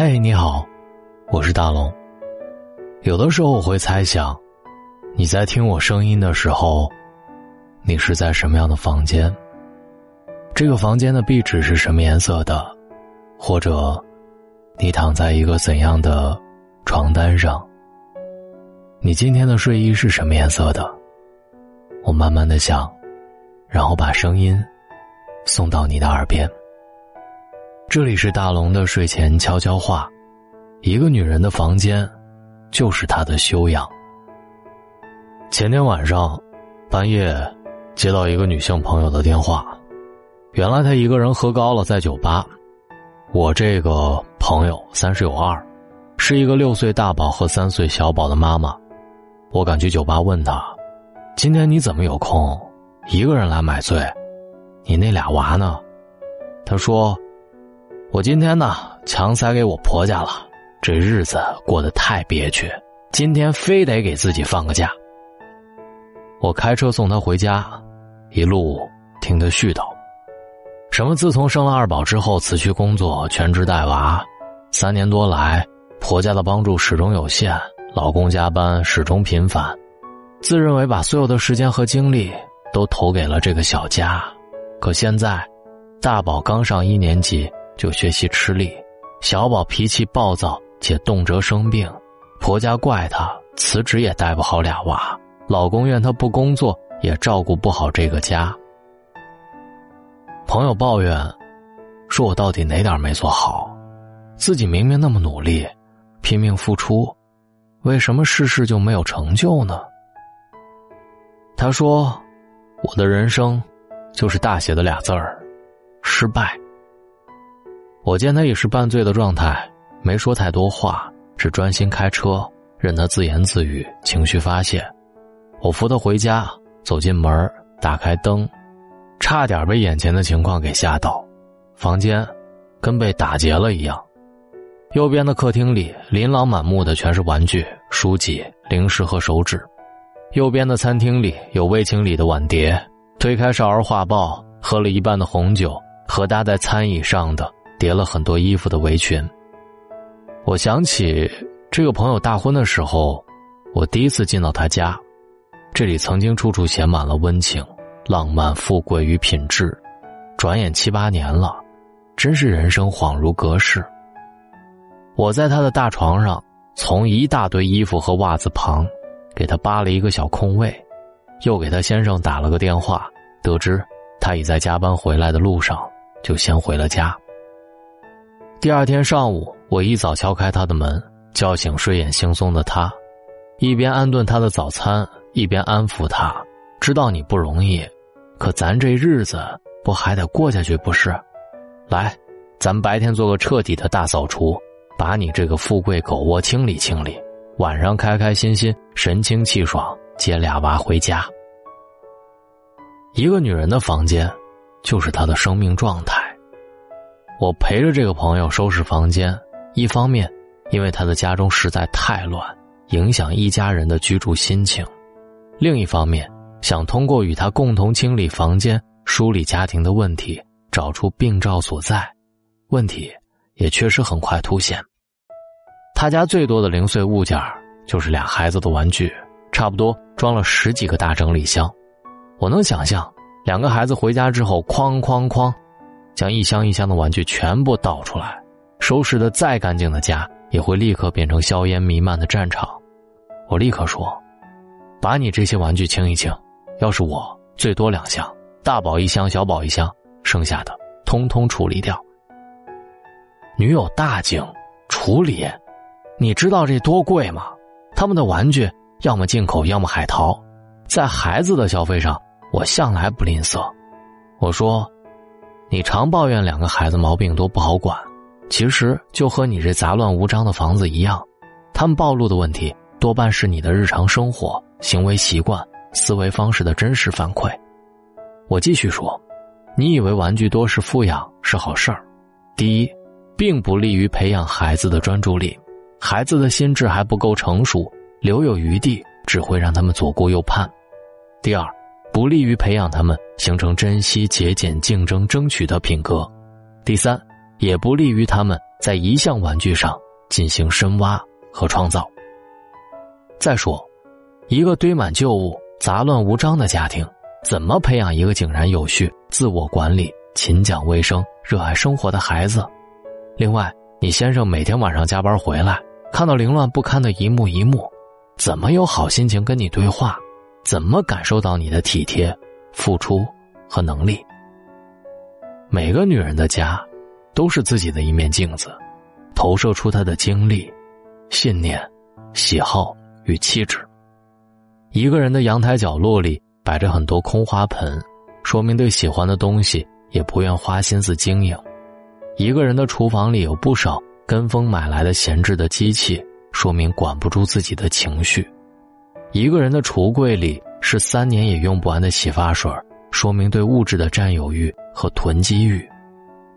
嘿，你好，我是大龙。有的时候我会猜想，你在听我声音的时候，你是在什么样的房间？这个房间的壁纸是什么颜色的？或者，你躺在一个怎样的床单上？你今天的睡衣是什么颜色的？我慢慢的想，然后把声音送到你的耳边。这里是大龙的睡前悄悄话。一个女人的房间，就是她的修养。前天晚上，半夜接到一个女性朋友的电话，原来她一个人喝高了，在酒吧。我这个朋友三十有二，是一个六岁大宝和三岁小宝的妈妈。我赶去酒吧问她：“今天你怎么有空，一个人来买醉？你那俩娃呢？”她说：“我今天呢，强塞给我婆家了，这日子过得太憋屈，今天非得给自己放个假。”我开车送她回家，一路听她絮叨：“什么自从生了二宝之后辞去工作，全职带娃，三年多来婆家的帮助始终有限。”老公加班始终频繁，自认为把所有的时间和精力都投给了这个小家，可现在，大宝刚上一年级就学习吃力，小宝脾气暴躁且动辄生病，婆家怪他辞职也带不好俩娃，老公怨他不工作也照顾不好这个家。朋友抱怨，说我到底哪点没做好？自己明明那么努力，拼命付出。为什么事事就没有成就呢？他说：“我的人生，就是大写的俩字儿，失败。”我见他已是半醉的状态，没说太多话，只专心开车，任他自言自语，情绪发泄。我扶他回家，走进门，打开灯，差点被眼前的情况给吓到，房间跟被打劫了一样。右边的客厅里，琳琅满目的全是玩具、书籍、零食和手纸；右边的餐厅里有未清理的碗碟。推开少儿画报，喝了一半的红酒和搭在餐椅上的叠了很多衣服的围裙。我想起这个朋友大婚的时候，我第一次进到他家，这里曾经处处写满了温情、浪漫、富贵与品质。转眼七八年了，真是人生恍如隔世。我在他的大床上，从一大堆衣服和袜子旁，给他扒了一个小空位，又给他先生打了个电话，得知他已在加班回来的路上，就先回了家。第二天上午，我一早敲开他的门，叫醒睡眼惺忪的他，一边安顿他的早餐，一边安抚他：“知道你不容易，可咱这日子不还得过下去不是？来，咱白天做个彻底的大扫除。”把你这个富贵狗窝清理清理，晚上开开心心、神清气爽接俩娃回家。一个女人的房间，就是她的生命状态。我陪着这个朋友收拾房间，一方面因为他的家中实在太乱，影响一家人的居住心情；另一方面想通过与他共同清理房间、梳理家庭的问题，找出病灶所在。问题也确实很快凸显。他家最多的零碎物件就是俩孩子的玩具，差不多装了十几个大整理箱。我能想象，两个孩子回家之后，哐哐哐，将一箱一箱的玩具全部倒出来。收拾的再干净的家，也会立刻变成硝烟弥漫的战场。我立刻说：“把你这些玩具清一清，要是我，最多两箱，大宝一箱，小宝一箱，剩下的通通处理掉。”女友大惊：“处理？”你知道这多贵吗？他们的玩具要么进口，要么海淘，在孩子的消费上，我向来不吝啬。我说，你常抱怨两个孩子毛病多不好管，其实就和你这杂乱无章的房子一样，他们暴露的问题多半是你的日常生活、行为习惯、思维方式的真实反馈。我继续说，你以为玩具多是富养是好事儿？第一，并不利于培养孩子的专注力。孩子的心智还不够成熟，留有余地只会让他们左顾右盼。第二，不利于培养他们形成珍惜、节俭、竞争、争取的品格。第三，也不利于他们在一项玩具上进行深挖和创造。再说，一个堆满旧物、杂乱无章的家庭，怎么培养一个井然有序、自我管理、勤讲卫生、热爱生活的孩子？另外，你先生每天晚上加班回来，看到凌乱不堪的一幕一幕，怎么有好心情跟你对话？怎么感受到你的体贴、付出和能力？每个女人的家，都是自己的一面镜子，投射出她的经历、信念、喜好。与气质。一个人的阳台角落里摆着很多空花盆，说明对喜欢的东西也不愿花心思经营；一个人的厨房里有不少跟风买来的闲置的机器，说明管不住自己的情绪；一个人的橱柜里是三年也用不完的洗发水，说明对物质的占有欲和囤积欲；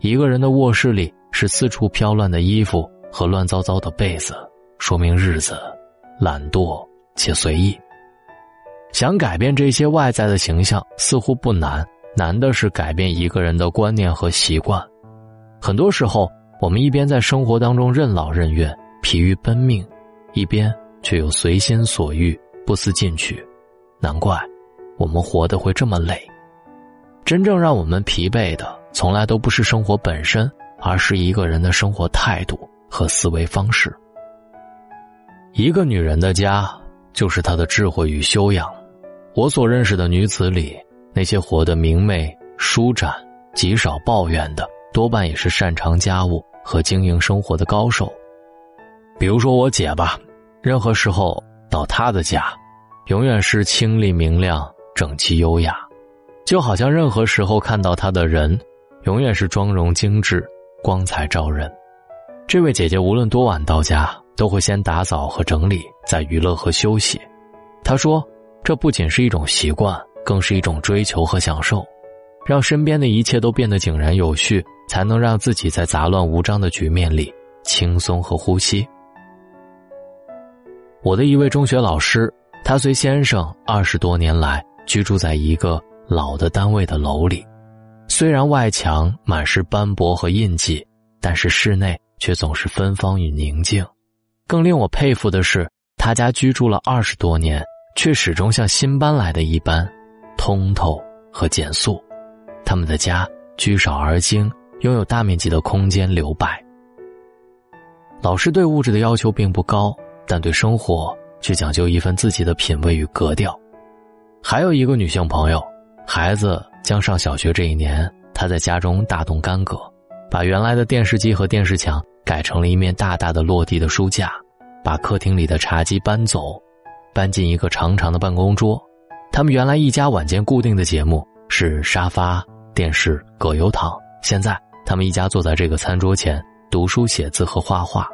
一个人的卧室里是四处飘乱的衣服和乱糟糟的被子，说明日子。懒惰且随意。想改变这些外在的形象似乎不难，难的是改变一个人的观念和习惯。很多时候，我们一边在生活当中任劳任怨、疲于奔命，一边却又随心所欲、不思进取。难怪我们活得会这么累。真正让我们疲惫的，从来都不是生活本身，而是一个人的生活态度和思维方式。一个女人的家，就是她的智慧与修养。我所认识的女子里，那些活得明媚、舒展、极少抱怨的，多半也是擅长家务和经营生活的高手。比如说我姐吧，任何时候到她的家，永远是清丽明亮、整齐优雅，就好像任何时候看到她的人，永远是妆容精致、光彩照人。这位姐姐无论多晚到家。都会先打扫和整理，再娱乐和休息。他说：“这不仅是一种习惯，更是一种追求和享受，让身边的一切都变得井然有序，才能让自己在杂乱无章的局面里轻松和呼吸。”我的一位中学老师，他随先生二十多年来居住在一个老的单位的楼里，虽然外墙满是斑驳和印记，但是室内却总是芬芳与宁静。更令我佩服的是，他家居住了二十多年，却始终像新搬来的一般，通透和简素。他们的家居少而精，拥有大面积的空间留白。老师对物质的要求并不高，但对生活却讲究一份自己的品味与格调。还有一个女性朋友，孩子将上小学这一年，她在家中大动干戈，把原来的电视机和电视墙。改成了一面大大的落地的书架，把客厅里的茶几搬走，搬进一个长长的办公桌。他们原来一家晚间固定的节目是沙发、电视葛优躺，现在他们一家坐在这个餐桌前读书、写字和画画。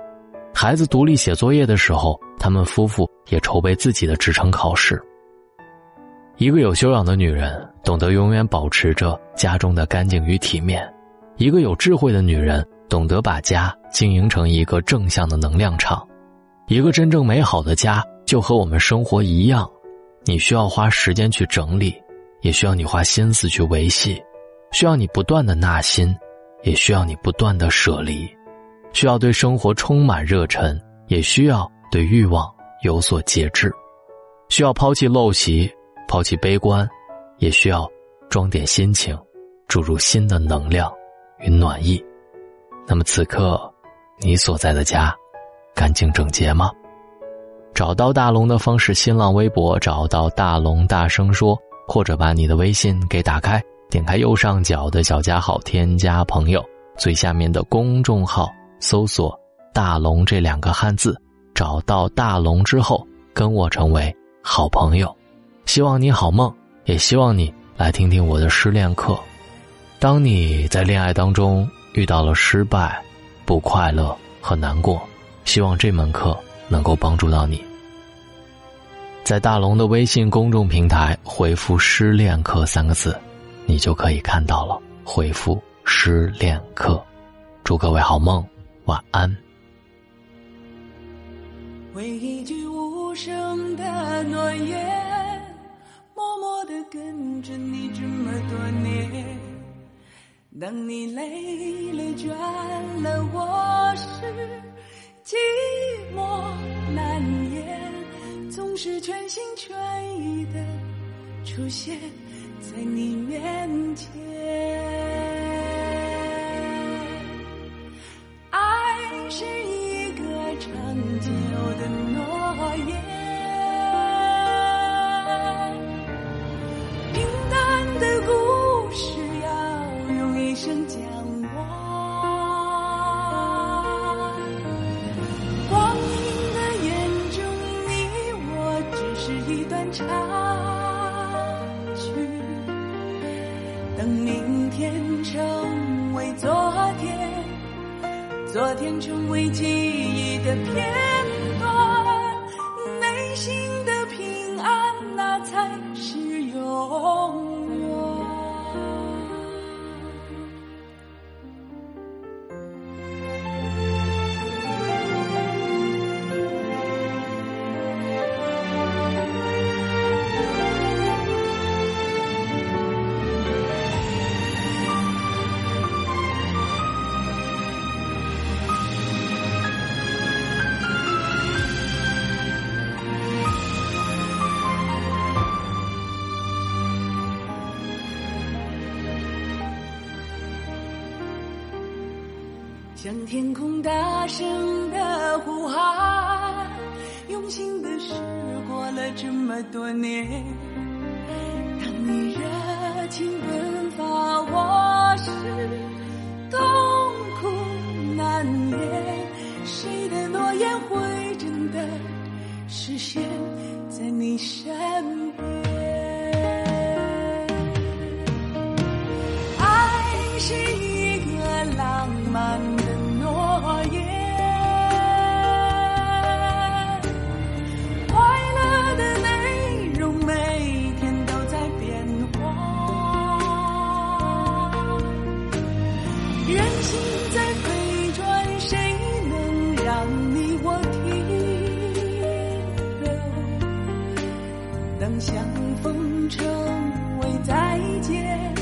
孩子独立写作业的时候，他们夫妇也筹备自己的职称考试。一个有修养的女人，懂得永远保持着家中的干净与体面；一个有智慧的女人。懂得把家经营成一个正向的能量场，一个真正美好的家就和我们生活一样，你需要花时间去整理，也需要你花心思去维系，需要你不断的纳新，也需要你不断的舍离，需要对生活充满热忱，也需要对欲望有所节制，需要抛弃陋习，抛弃悲观，也需要装点心情，注入新的能量与暖意。那么此刻，你所在的家，干净整洁吗？找到大龙的方式：新浪微博找到大龙，大声说，或者把你的微信给打开，点开右上角的小加号，添加朋友，最下面的公众号搜索“大龙”这两个汉字，找到大龙之后，跟我成为好朋友。希望你好梦，也希望你来听听我的失恋课。当你在恋爱当中。遇到了失败、不快乐和难过，希望这门课能够帮助到你。在大龙的微信公众平台回复“失恋课”三个字，你就可以看到了。回复“失恋课”，祝各位好梦，晚安。为一句无声的诺言，默默的跟着你这么多年。当你累了倦了，我是寂寞难言，总是全心全意的出现在你面前。个长久的诺言。平淡的故事要用一生讲完，光阴的眼中，你我只是一段插曲。等明天成为昨，昨天成为记忆的片段，内心的平安，那才是永向天空大声的呼喊，用心的试过了这么多年。当你热情奔发，我是痛苦难言。谁的诺言会真的实现在你身边？爱是一个浪漫当相逢成为再见。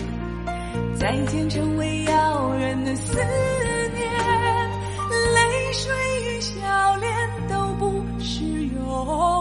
再见成为遥远的思念，泪水与笑脸都不是永